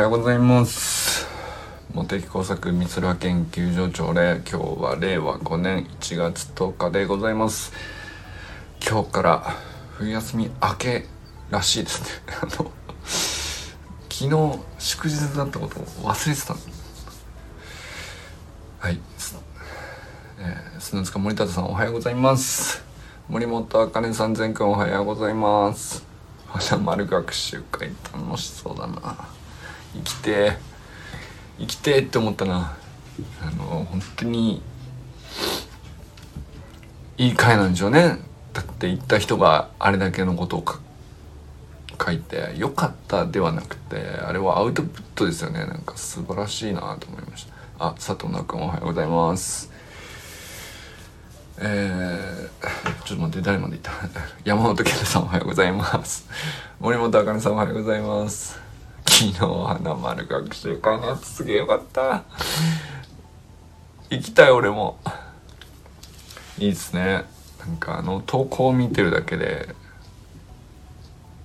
はようございます。茂木工作美空研究所長で今日は令和5年1月10日でございます。今日から冬休み明けらしいですね。あの昨日祝日だったことを忘れてたはい。えー、砂塚森田さんおはようございます。森本茜さん全くんおはようございます。花丸学習会楽しそうだな。生きて生きてって思ったな。あの本当にいい回なんでしょうね。だって言った人があれだけのことを書いてよかったではなくてあれはアウトプットですよね。なんか素晴らしいなと思いました。あ佐藤直君おはようございます。えー、ちょっと待って誰までいった？山本健さんおはようございます。森本茜さんおはようございます。昨日花丸学習会のやつすげえよかった。行きたい俺も。いいですね。なんかあの投稿を見てるだけで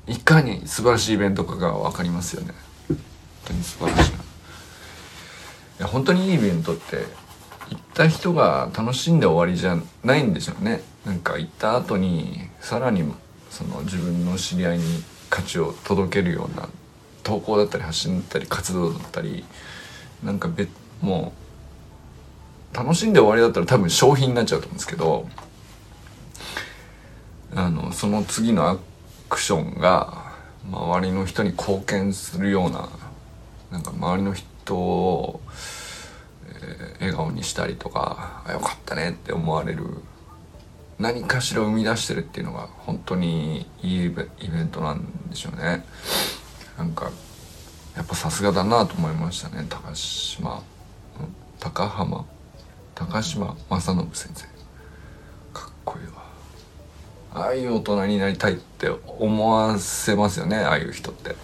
いかに素晴らしいイベントかが分かりますよね。本当に素晴らしいな。いや本当にいいイベントって行った人が楽しんで終わりじゃないんでしょうね。なんか行った後にさらにその自分の知り合いに価値を届けるような投稿だったり発信だったり活動だったりなんか別もう楽しんで終わりだったら多分商品になっちゃうと思うんですけどあのその次のアクションが周りの人に貢献するようななんか周りの人をえ笑顔にしたりとかあよかったねって思われる何かしら生み出してるっていうのが本当にいいイベントなんでしょうね。なんかやっぱさすがだなと思いましたね高島。高浜。高島正信先生。かっこいいわ。ああいう大人になりたいって思わせますよねああいう人って。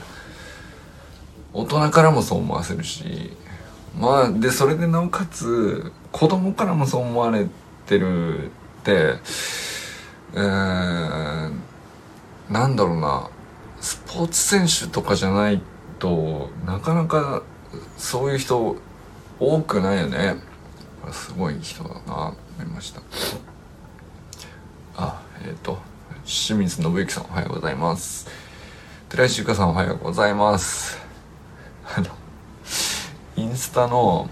大人からもそう思わせるし。まあでそれでなおかつ子供からもそう思われてるってえー、なんだろうな。ポーツ選手とかじゃないとなかなかそういう人多くないよね。すごい人だなと思いました。あえっ、ー、と清水信之さんおはようございます。寺石ゆかさんおはようございます。あのインスタの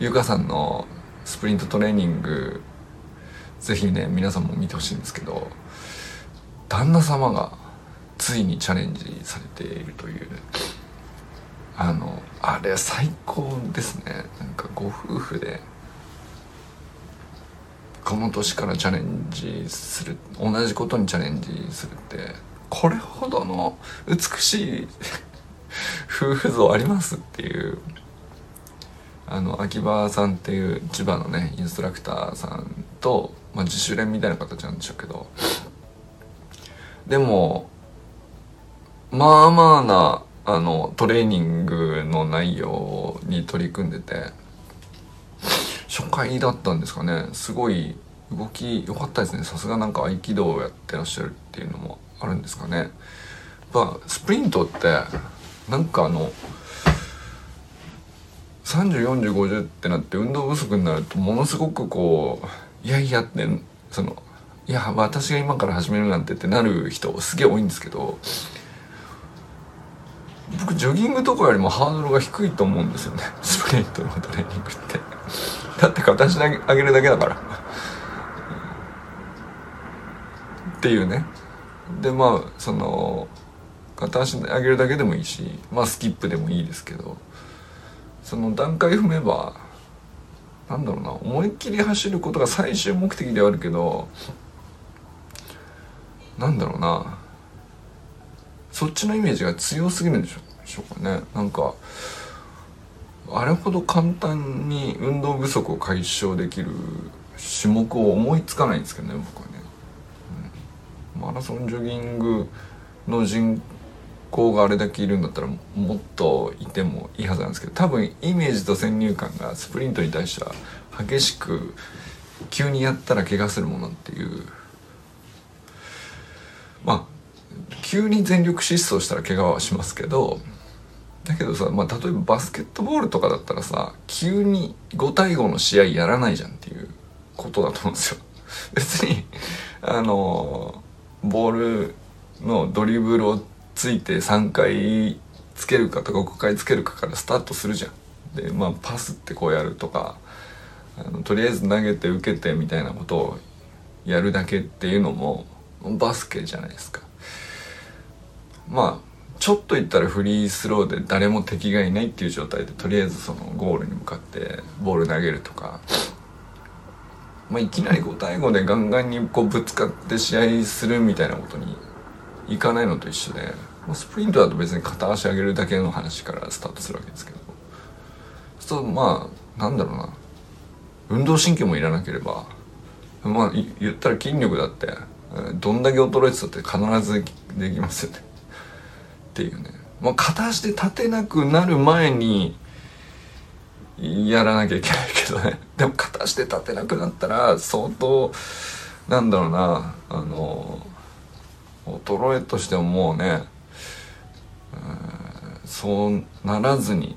ゆかさんのスプリントトレーニングぜひね皆さんも見てほしいんですけど旦那様がついにチャレンジされているという。あのあれ最高ですね。なんかご夫婦でこの年からチャレンジする同じことにチャレンジするってこれほどの美しい 夫婦像ありますっていうあの秋葉さんっていう千葉のねインストラクターさんと、まあ、自主練みたいな形なんでしょうけど。でもまあまあなあのトレーニングの内容に取り組んでて初回だったんですかね。すごい動き良かったですね。さすがなんか合気道をやってらっしゃるっていうのもあるんですかね。やっぱスプリントってなんかあの304050ってなって運動不足になるとものすごくこういやいやってそのいや私が今から始めるなんてってなる人すげえ多いんですけど僕ジョギングとかよりもハードルが低いと思うんですよね。スプリントのトレーニングって。だって形上げるだけだから。っていうね。でまあその片足上げるだけでもいいしまあスキップでもいいですけど。その段階踏めばなんだろうな。思いっきり走ることが最終目的ではあるけどなんだろうな。そっちのイメージが強すぎるんでしょうかね。なんかあれほど簡単に運動不足を解消できる種目を思いつかないんですけどね僕はね、うん、マラソンジョギングの人口があれだけいるんだったらもっといてもいいはずなんですけど多分イメージと先入観がスプリントに対しては激しく急にやったら怪我するものっていうまあ急に全力疾走したら怪我はしますけどだけどさ、まあ、例えばバスケットボールとかだったらさ急に5対5の試合やらないじゃんっていうことだと思うんですよ。別にあのボールのドリブルをついて3回つけるかとか5回つけるかからスタートするじゃん。でまあパスってこうやるとかあのとりあえず投げて受けてみたいなことをやるだけっていうのもバスケじゃないですか。まあちょっと言ったらフリースローで誰も敵がいないっていう状態でとりあえずそのゴールに向かってボール投げるとか、まあ、いきなり5対5でガンガンにこうぶつかって試合するみたいなことにいかないのと一緒で、まあ、スプリントだと別に片足上げるだけの話からスタートするわけですけど。そうするとまあなんだろうな。運動神経もいらなければまあ言ったら筋力だってどんだけ衰えてたって必ずできますよね。っていうね、まあ、片足で立てなくなる前にやらなきゃいけないけどね。でも片足で立てなくなったら相当なんだろうな。あの衰えとしてももうねそうならずに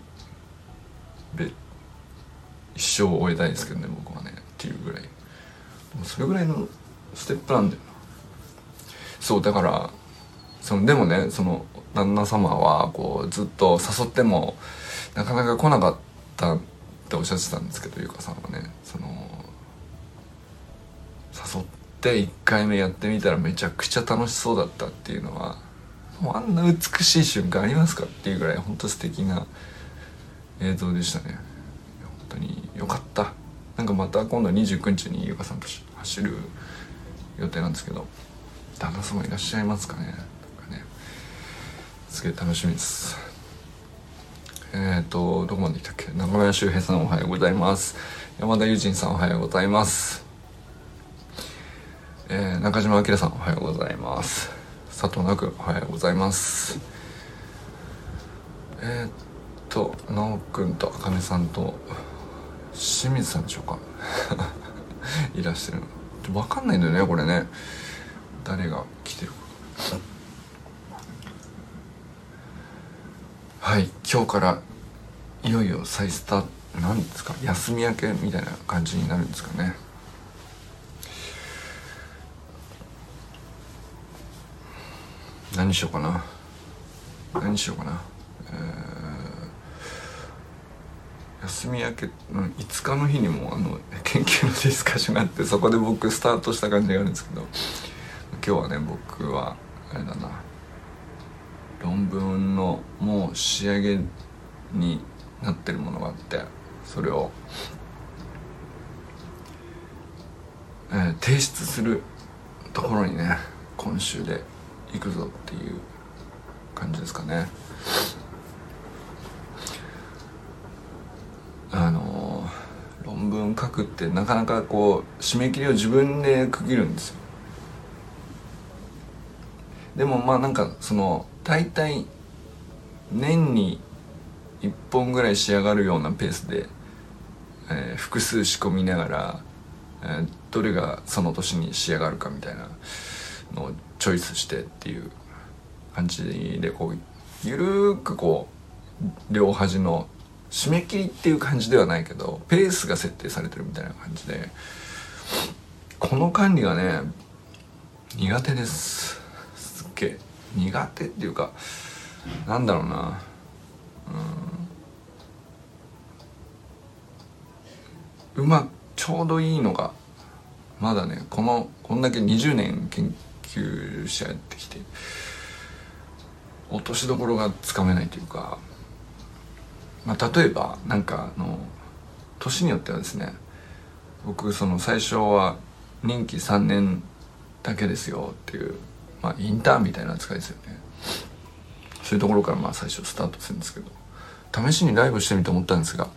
一生を終えたいですけどね僕はねっていうぐらい。それぐらいのステップなんだよな。そうだからそのでもねその旦那様はこうずっと誘ってもなかなか来なかったっておっしゃってたんですけどゆかさんはねその誘って1回目やってみたらめちゃくちゃ楽しそうだったっていうのはあんな美しい瞬間ありますかっていうぐらい本当素敵な映像でしたね。本当によかった。なんかまた今度29日にゆかさんと走る予定なんですけど旦那様いらっしゃいますかね。すげえ楽しみです。えっ、ー、とどこまで来たっけ？中村修平さんおはようございます。山田友人さんおはようございます。えー、中島明さんおはようございます。佐藤奈くおはようございます。えー、っと直くんと茜さんと清水さんでしょうか？いらっしゃる。分かんないんだよねこれね。誰が来てるか。はい今日からいよいよ再スタートなんですか？休み明けみたいな感じになるんですかね。何しようかな。何しようかな、えー、休み明け、うん、5日の日にもあの研究のディスカッションがあってそこで僕スタートした感じがあるんですけど今日はね僕はあれだな。論文のもう仕上げになってるものがあってそれを、えー、提出するところにね今週で行くぞっていう感じですかね。あの、論文書くってなかなかこう締め切りを自分で区切るんですよ。でもまあなんかその大体年に1本ぐらい仕上がるようなペースで、えー、複数仕込みながら、えー、どれがその年に仕上がるかみたいなのをチョイスしてっていう感じでこうゆるーくこう両端の締め切りっていう感じではないけどペースが設定されてるみたいな感じでこの管理がね苦手です。すっげえ苦手っていうかなんだろうな。うん。うまちょうどいいのがまだねこのこんだけ20年研究者やってきて落としどころがつかめないというか、まあ、例えばなんかあの年によってはですね僕その最初は任期3年だけですよっていうまあ、インターンみたいな扱いですよね。そういうところからまあ最初スタートするんですけど。試しにライブしてみて思ったんですが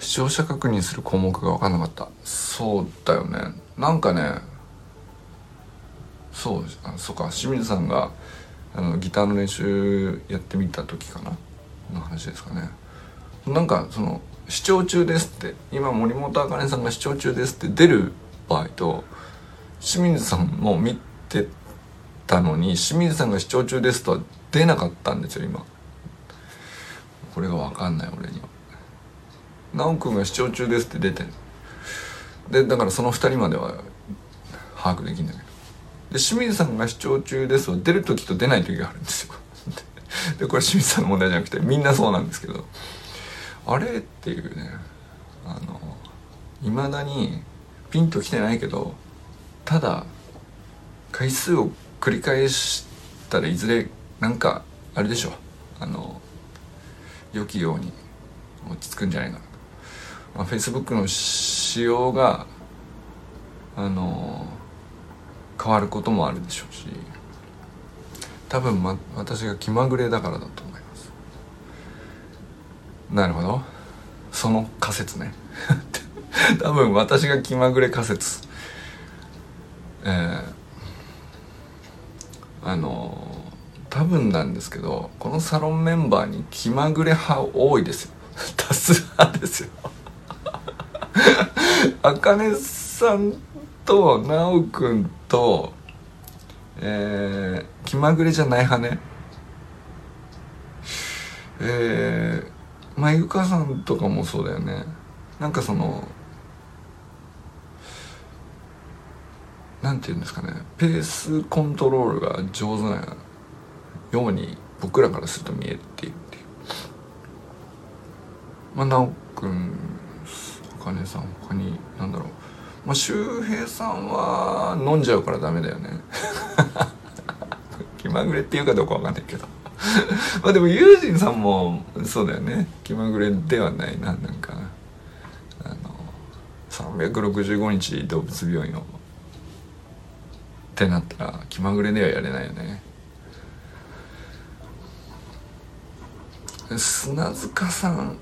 視聴者確認する項目が分かんなかった。そうだよね。なんかねそうあそうか。清水さんがあのギターの練習やってみた時かな。の話ですかね。なんかその「視聴中です」って今森本茜さんが「視聴中です」って出る場合と清水さんも見てたのに清水さんが視聴中ですとは出なかったんですよ今。これが分かんない俺には。修くんが視聴中ですって出てるでだからその2人までは把握できんだけど。で清水さんが視聴中ですは出る時と出ない時があるんですよ。でこれ清水さんの問題じゃなくてみんなそうなんですけど。あれっていうねあのいまだにピンときてないけどただ回数を繰り返したらいずれなんかあれでしょあの良きように落ち着くんじゃないかな。と、まあ、Facebook の仕様があの変わることもあるでしょうし多分、ま、私が気まぐれだからだと思います。なるほど。その仮説ね。多分私が気まぐれ仮説。えー、あの多分なんですけどこのサロンメンバーに気まぐれ派多いですよ。多数派ですよ。あかねさんとなおくんとえー、気まぐれじゃない派ね。えー、まあゆかさんとかもそうだよね。なんかそのなんていうんですかねペースコントロールが上手なように僕らからすると見えているって。いうまあ直くんあかねさん他になんだろう。まあ周平さんは飲んじゃうからダメだよね。気まぐれっていうかどうかわかんないけど。まあでもユージンさんもそうだよね。気まぐれではないななんか。あの365日動物病院をってなったら気まぐれではやれないよね砂塚さん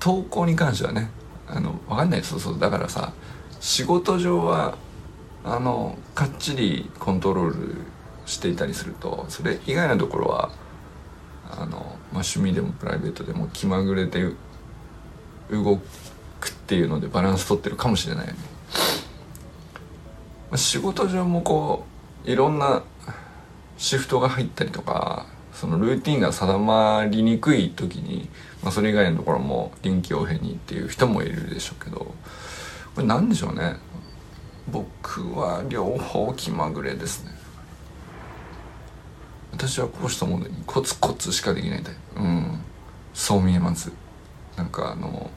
投稿に関してはねあの分かんないそうそうだからさ仕事上はあのかっちりコントロールしていたりするとそれ以外のところはあの、まあ、趣味でもプライベートでも気まぐれで動くっていうのでバランス取ってるかもしれないよね。仕事上もこういろんなシフトが入ったりとかそのルーティンが定まりにくい時に、まあ、それ以外のところも臨機応変にっていう人もいるでしょうけどこれ何でしょうね。僕は両方気まぐれですね。私はこうしたものにコツコツしかできないタイプ。うん。そう見えます。なんかあの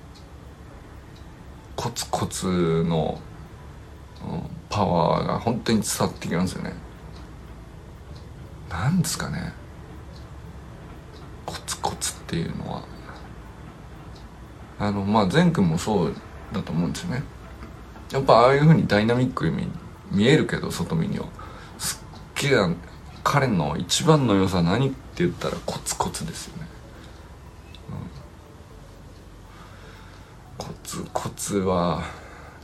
コツコツの、うん、パワーが本当に伝わってきますよね。なんですかね。コツコツっていうのは。あのまあ善くんもそうだと思うんですよね。やっぱああいうふうにダイナミックに見えるけど外見には。すっげえ彼の一番の良さ何って言ったらコツコツですよね、うん、コツコツは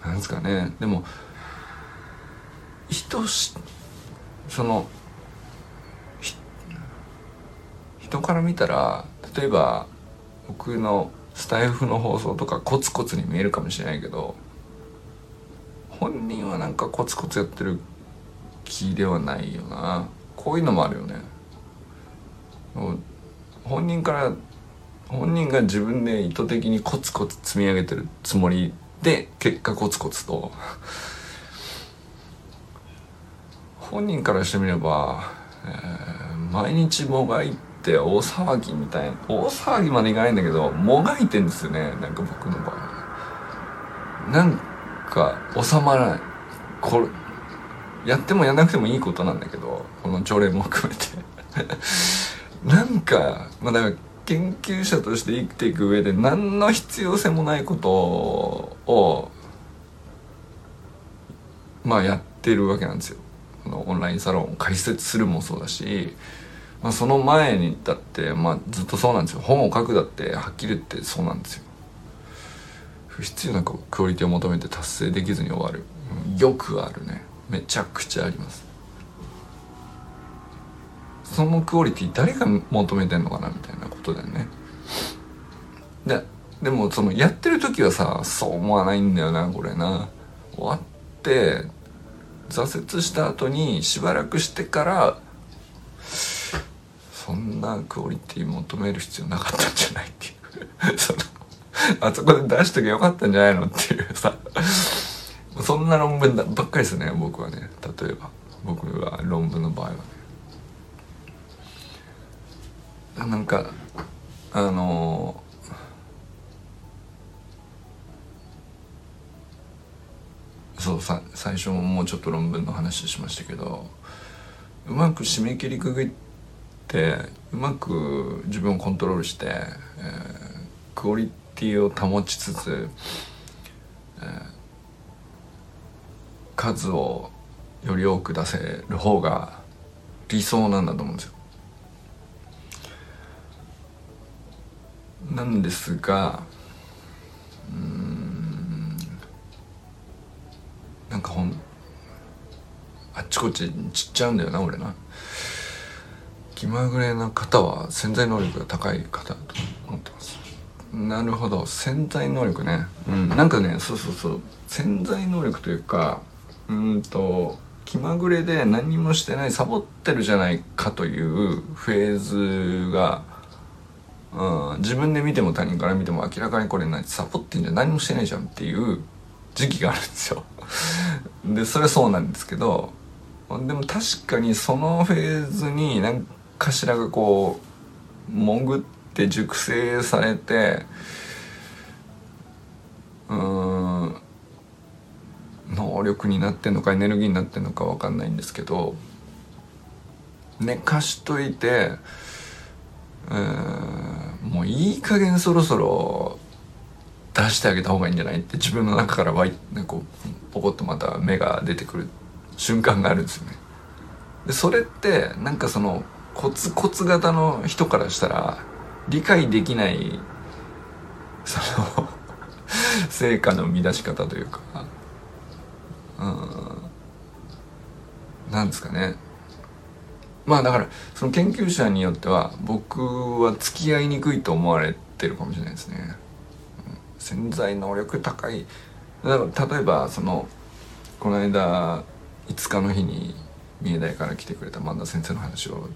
なんですかね。でも人しその人から見たら例えば僕のスタイフの放送とかコツコツに見えるかもしれないけど本人はなんかコツコツやってる気ではないよな。こういうのもあるよね。本人から本人が自分で意図的にコツコツ積み上げてるつもりで結果コツコツと本人からしてみれば、えー、毎日もがいて大騒ぎみたいな大騒ぎまでいかないんだけどもがいてんですよねなんか僕の場合。なんか収まらない。これやってもやんなくてもいいことなんだけどこの条例も含めて。なんかまあだから研究者として生きていく上で何の必要性もないことをまあやってるわけなんですよ。のオンラインサロンを開設するもそうだしまあ、その前にだって、まあ、ずっとそうなんですよ。本を書くだってはっきり言ってそうなんですよ。不必要なクオリティを求めて達成できずに終わる、よくあるね。めちゃくちゃあります。そのクオリティ誰が求めてんのかなみたいなことだよね。ででもそのやってる時はさそう思わないんだよなこれな。終わって挫折した後にしばらくしてからそんなクオリティ求める必要なかったんじゃないっていう。そのあそこで出しときゃよかったんじゃないのっていうさ。そんな論文ばっかりですね僕はね。例えば僕は論文の場合はね。なんかあのそうさ最初もうちょっと論文の話しましたけどうまく締め切りくぐってうまく自分をコントロールして、えー、クオリティを保ちつつ、えー、数をより多く出せる方が理想なんだと思うんですよ。なんですがうんなんかほんあっちこっちちっちゃうんだよな俺な。気まぐれな方は潜在能力が高い方だと思ってます。なるほど。潜在能力ね。うん。なんかねそうそうそう。潜在能力というかうんと気まぐれで何もしてないサボってるじゃないかというフェーズがうん、自分で見ても他人から見ても明らかにこれ何サボってんじゃん。何もしてないじゃんっていう時期があるんですよ。でそれはそうなんですけどでも確かにそのフェーズに何かしらがこう潜って熟成されてうん能力になってんのかエネルギーになってんのか分かんないんですけど寝かしといてうんもういい加減そろそろ出してあげた方がいいんじゃない？って自分の中からわいこうポコッとまた目が出てくる瞬間があるんですよね。でそれってなんかそのコツコツ型の人からしたら理解できないその 成果の生み出し方というかうんなんですかねまあだからその研究者によっては僕は付き合いにくいと思われてるかもしれないですね。潜在能力高い。だから例えばそのこの間5日の日に三重大から来てくれた萬田先生の話を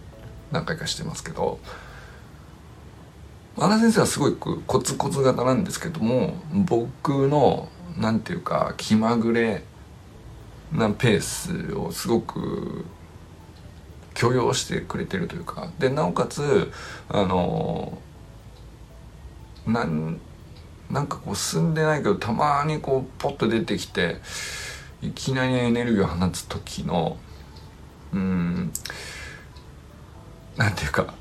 何回かしてますけど萬田先生はすごいコツコツ型なんですけども僕のなんていうか気まぐれなペースをすごく許容してくれてるというか。でなおかつあのなんなんかこう進んでないけどたまにこうポッと出てきていきなりエネルギーを放つ時のうんなんていうか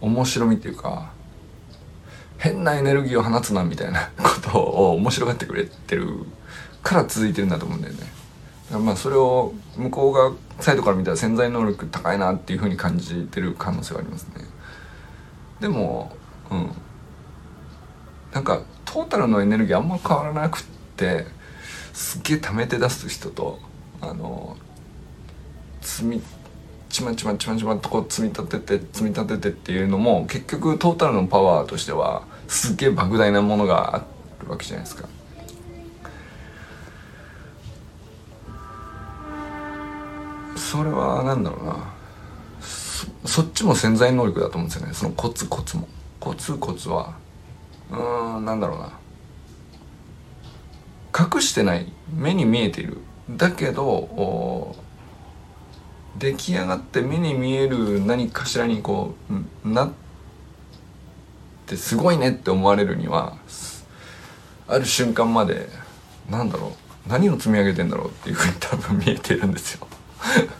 面白みっていうか変なエネルギーを放つなみたいなことを面白がってくれてるから続いてるんだと思うんだよね。まあそれを向こうがサイドから見たら潜在能力高いなっていうふうに感じてる可能性はありますねでもうんなんかトータルのエネルギーあんま変わらなくってすっげえ溜めて出す人とあの積みちまちまちまちまとこう積み立てて積み立ててっていうのも結局トータルのパワーとしてはすっげえ莫大なものがあるわけじゃないですか。それは何だろうな。そっちも潜在能力だと思うんですよね。そのコツコツも。コツコツは。うんなんだろうな。隠してない目に見えている。だけど出来上がって目に見える何かしらにこうなってすごいねって思われるにはある瞬間までなんだろう。何を積み上げてんだろうっていうふうに 多分見えてるんですよ。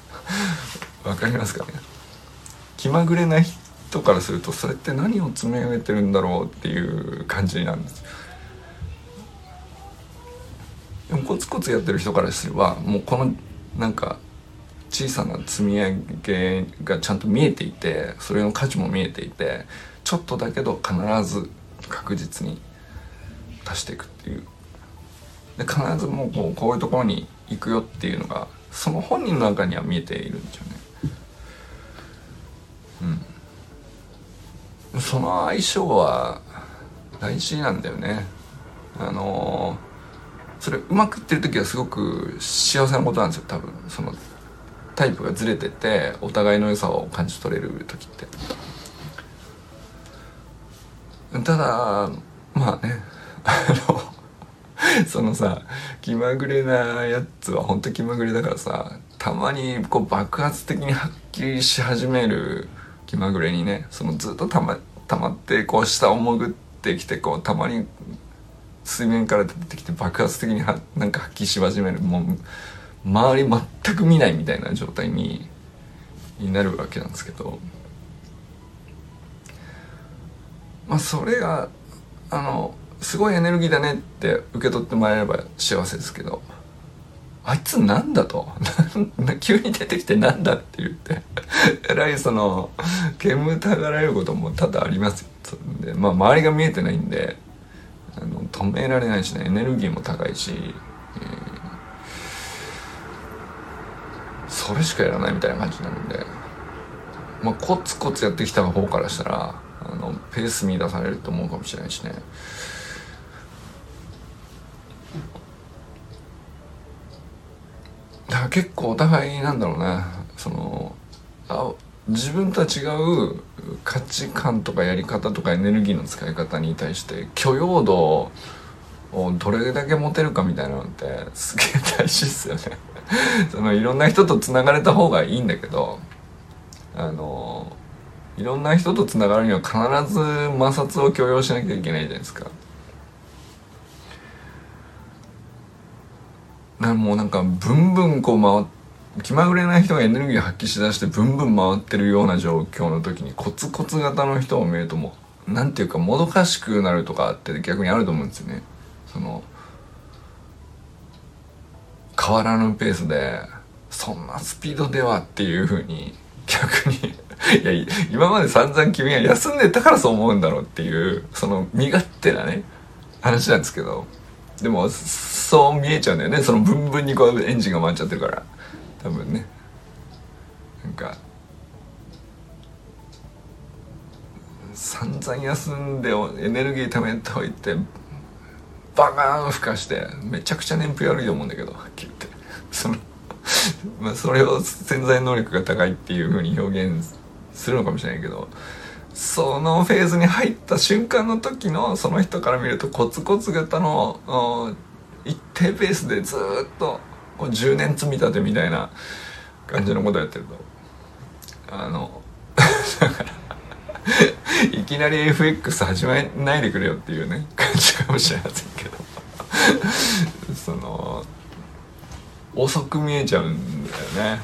わかりますかね。気まぐれな人からするとそれって何を積み上げてるんだろうっていう感じなんです。でもコツコツやってる人からすればもうこのなんか小さな積み上げがちゃんと見えていてそれの価値も見えていてちょっとだけど必ず確実に足していくっていう。で必ずもうこうこういうところに行くよっていうのがその本人の中には見えているんですよね。うん、その相性は大事なんだよね。あの、それうまくいってる時はすごく幸せなことなんですよ多分。そのタイプがずれててお互いの良さを感じ取れる時って。ただまあね。あのそのさ気まぐれなやつは本当気まぐれだからさたまにこう爆発的にはっきりし始める気まぐれにねそのずっとたまたまってこう下を潜ってきてこうたまに水面から出てきて爆発的にはなんか発揮し始めるもう周り全く見ないみたいな状態にになるわけなんですけど。まあそれがあのすごいエネルギーだねって受け取ってもらえれば幸せですけど。あいつなんだと。急に出てきてなんだって言って。えらいその煙たがられることも多々ありますでまあ周りが見えてないんであの止められないしね。エネルギーも高いし、えー、それしかやらないみたいな感じになので。まあコツコツやってきた方からしたらあのペース見出されると思うかもしれないしね。だから結構お互いなんだろうなそのあ自分とは違う価値観とかやり方とかエネルギーの使い方に対して許容度をどれだけ持てるかみたいなのってすげえ大事っすよね そのいろんな人とつながれた方がいいんだけどあのいろんな人とつながるには必ず摩擦を許容しなきゃいけないじゃないですか。なもうなんかブンブンこう回気まぐれな人がエネルギー発揮しだしてブンブン回ってるような状況の時にコツコツ型の人を見るともうなんていうかもどかしくなるとかって逆にあると思うんですよね。その変わらぬペースでそんなスピードではっていうふうに逆にいや今まで散々君が休んでたからそう思うんだろうっていうその身勝手なね話なんですけどでもそう見えちゃうんだよね。そのブンブンにこうエンジンが回っちゃってるから。多分ね。なんか散々休んでエネルギー貯めておいてバカーンふかしてめちゃくちゃ燃費悪いと思うんだけどはっきり言ってそのまあそれを潜在能力が高いっていうふうに表現するのかもしれないけどそのフェーズに入った瞬間の時のその人から見るとコツコツ型の一定ペースでずっとこう10年積み立てみたいな感じのことやってると。あのだからいきなり FX 始めないでくれよっていうね感じかもしれませんけど。その遅く見えちゃうんだよね。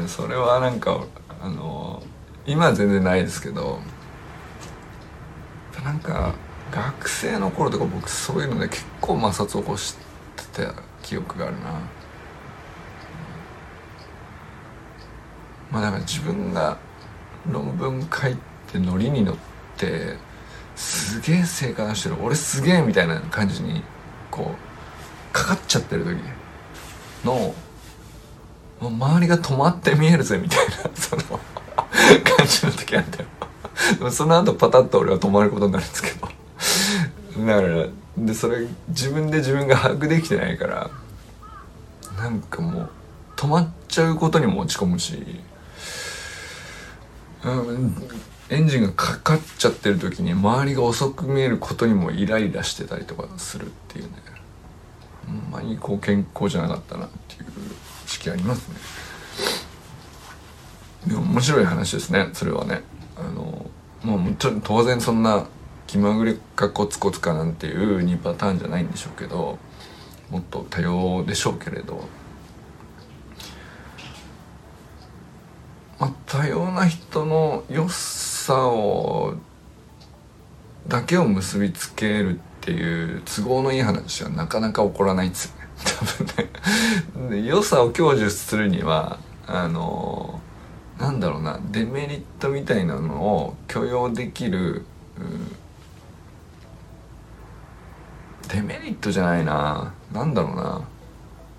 でそれはなんかあの今は全然ないですけどなんか学生の頃とか僕そういうので結構摩擦を起こしてた記憶があるな。まあだから自分が論文書いてノリに乗ってすげえ成果出してる俺すげえみたいな感じにこうかかっちゃってる時の周りが止まって見えるぜみたいなその感じの時あったよ。その後パタッと俺は止まることになるんですけど。だからでそれ自分で自分が把握できてないからなんかもう止まっちゃうことにも落ち込むし、うん、エンジンがかかっちゃってる時に周りが遅く見えることにもイライラしてたりとかするっていうねほんまにこう健康じゃなかったなっていう時期ありますね。でも面白い話ですねそれはね。あのもう当然そんな気まぐれかコツコツかなんていう2パターンじゃないんでしょうけどもっと多様でしょうけれどまあ多様な人の良さをだけを結びつけるっていう都合のいい話はなかなか起こらないんですよね。多分ね。良さを享受するにはあのなんだろうなデメリットみたいなのを許容できる、デメリットじゃないな何だろうな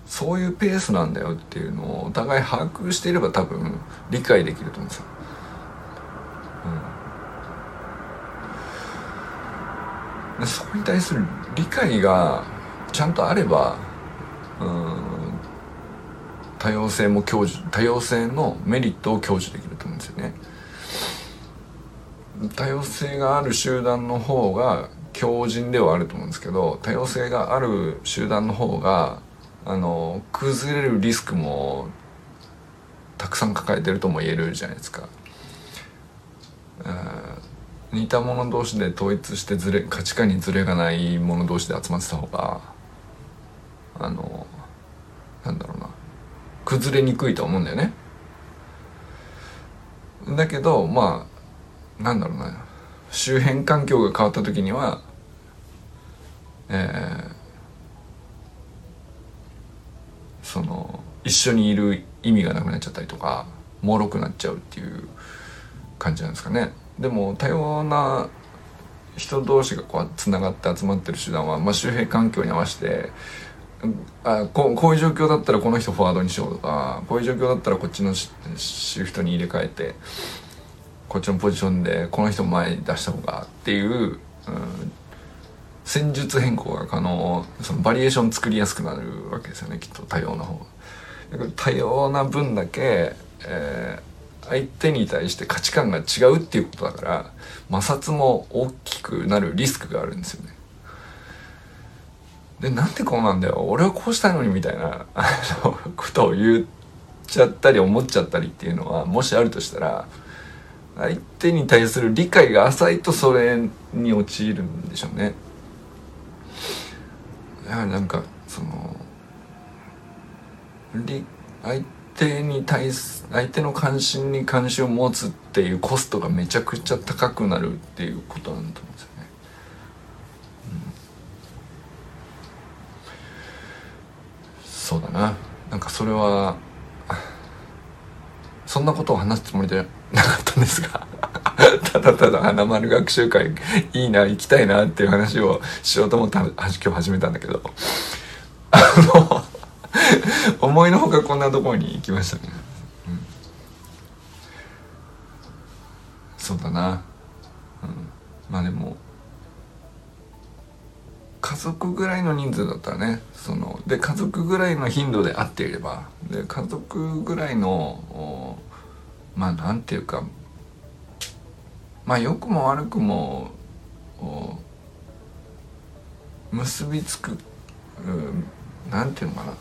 そういうペースなんだよっていうのをお互い把握していれば多分理解できると思うんですよ。うん、そこに対する理解がちゃんとあればうん多様性も享受多様性のメリットを享受できると思うんですよね。多様性がある集団の方が強靭ではあると思うんですけど多様性がある集団の方があの崩れるリスクもたくさん抱えてるとも言えるじゃないですか。似た者同士で統一してずれ価値観にずれがない者同士で集まってた方があの崩れにくいと思うんだよね。だけどまあなんだろうな周辺環境が変わった時にはえー、その一緒にいる意味がなくなっちゃったりとか脆くなっちゃうっていう感じなんですかね。でも多様な人同士がこうつながって集まってる手段は、まあ、周辺環境に合わせてあここういう状況だったらこの人フォワードにしようとかこういう状況だったらこっちのシフトに入れ替えてこっちのポジションでこの人前に出した方がっていう、うん、戦術変更が可能そのバリエーション作りやすくなるわけですよねきっと多様な方が。多様な分だけ、えー、相手に対して価値観が違うっていうことだから摩擦も大きくなるリスクがあるんですよね。で、なんでこうなんだよ？俺はこうしたいのにみたいな、あの、ことを言っちゃったり思っちゃったりっていうのは、もしあるとしたら、相手に対する理解が浅いとそれに陥るんでしょうね。やはりなんか、その、相手に対す、相手の関心に関心を持つっていうコストがめちゃくちゃ高くなるっていうことなんだと思うんですよ。そうだな。なんかそれはそんなことを話すつもりでなかったんですが。ただただ花丸学習会いいな行きたいなっていう話をしようと思って今日始めたんだけど。あの思いのほかこんなところに行きましたね、うん、そうだな、うん、まあでも家族ぐらいの人数だったらねそので家族ぐらいの頻度で会っていればで家族ぐらいのまあなんていうかまあ良くも悪くも結びつく、うん、なんていうのかな。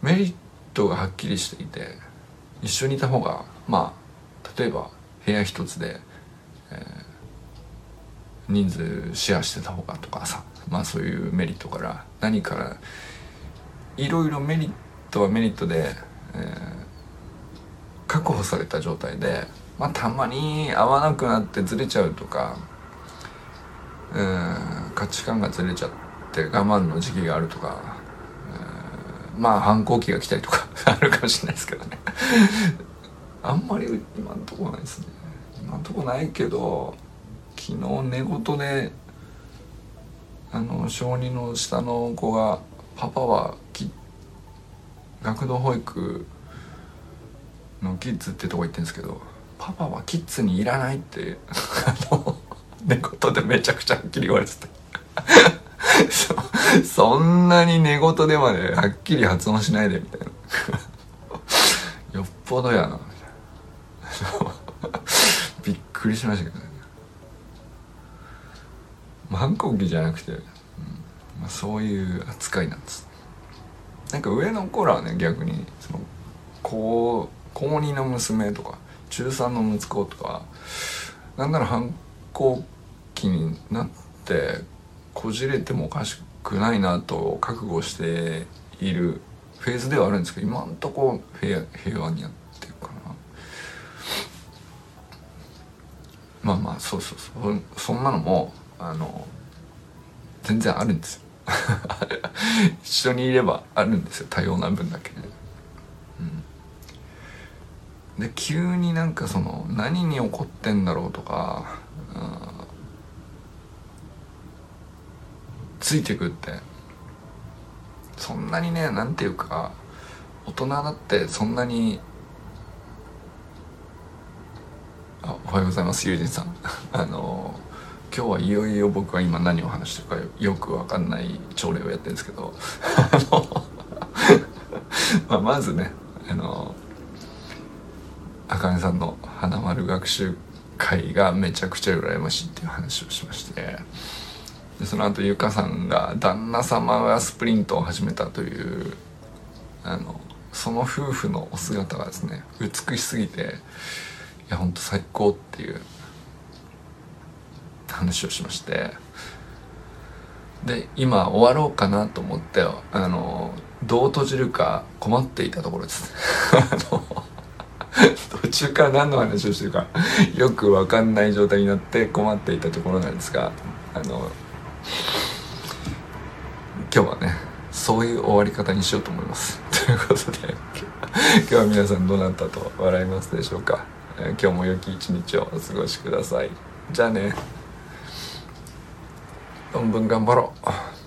メリットがはっきりしていて一緒にいた方がまあ例えば部屋一つで、えー人数シェアしてた方がとかさまあそういうメリットから何からいろいろメリットはメリットで、えー、確保された状態でまあたまに合わなくなってずれちゃうとか、えー、価値観がずれちゃって我慢の時期があるとか、えー、まあ反抗期が来たりとか あるかもしれないですけどね。あんまり今んとこないですね。今んとこないけど昨日寝言であの小児の下の子が「パパは学童保育のキッズってとこ行ってるんですけどパパはキッズにいらないってあの寝言でめちゃくちゃはっきり言われてて。そそんなに寝言でまではっきり発音しないでみたいな。よっぽどやなみたいな。びっくりしましたけどね。反抗期じゃなくて、うんまあ、そういう扱いなんです。なんか上の頃はね逆にその高高2の娘とか中3の息子とかなんなら反抗期になってこじれてもおかしくないなと覚悟しているフェーズではあるんですけど今んとこ平平和にやってるかな。まあまあそうそうそう。そんなのもあの全然あるんですよ。一緒にいればあるんですよ。多様な分だけ、うん、で急になんかその何に怒ってんだろうとか、うん、ついてくってそんなにねなんていうか大人だってそんなにあおはようございます友人さん。あの今日はいよいよ僕は今何を話してるかよく分かんない朝礼をやってるんですけど。まあまずねあのあかねさんの花丸学習会がめちゃくちゃ羨ましいっていう話をしまして。でその後ゆかさんが旦那様がスプリントを始めたというあのその夫婦のお姿がですね美しすぎていやほんと最高っていう。話をしまして。で今終わろうかなと思ってあのどう閉じるか困っていたところです。途中から何の話をしてるかよく分かんない状態になって困っていたところなんですがあの今日はねそういう終わり方にしようと思います。ということで今日は皆さんどうなったと笑いますでしょうか、今日も良き一日をお過ごしください。じゃあね。論文頑張ろう。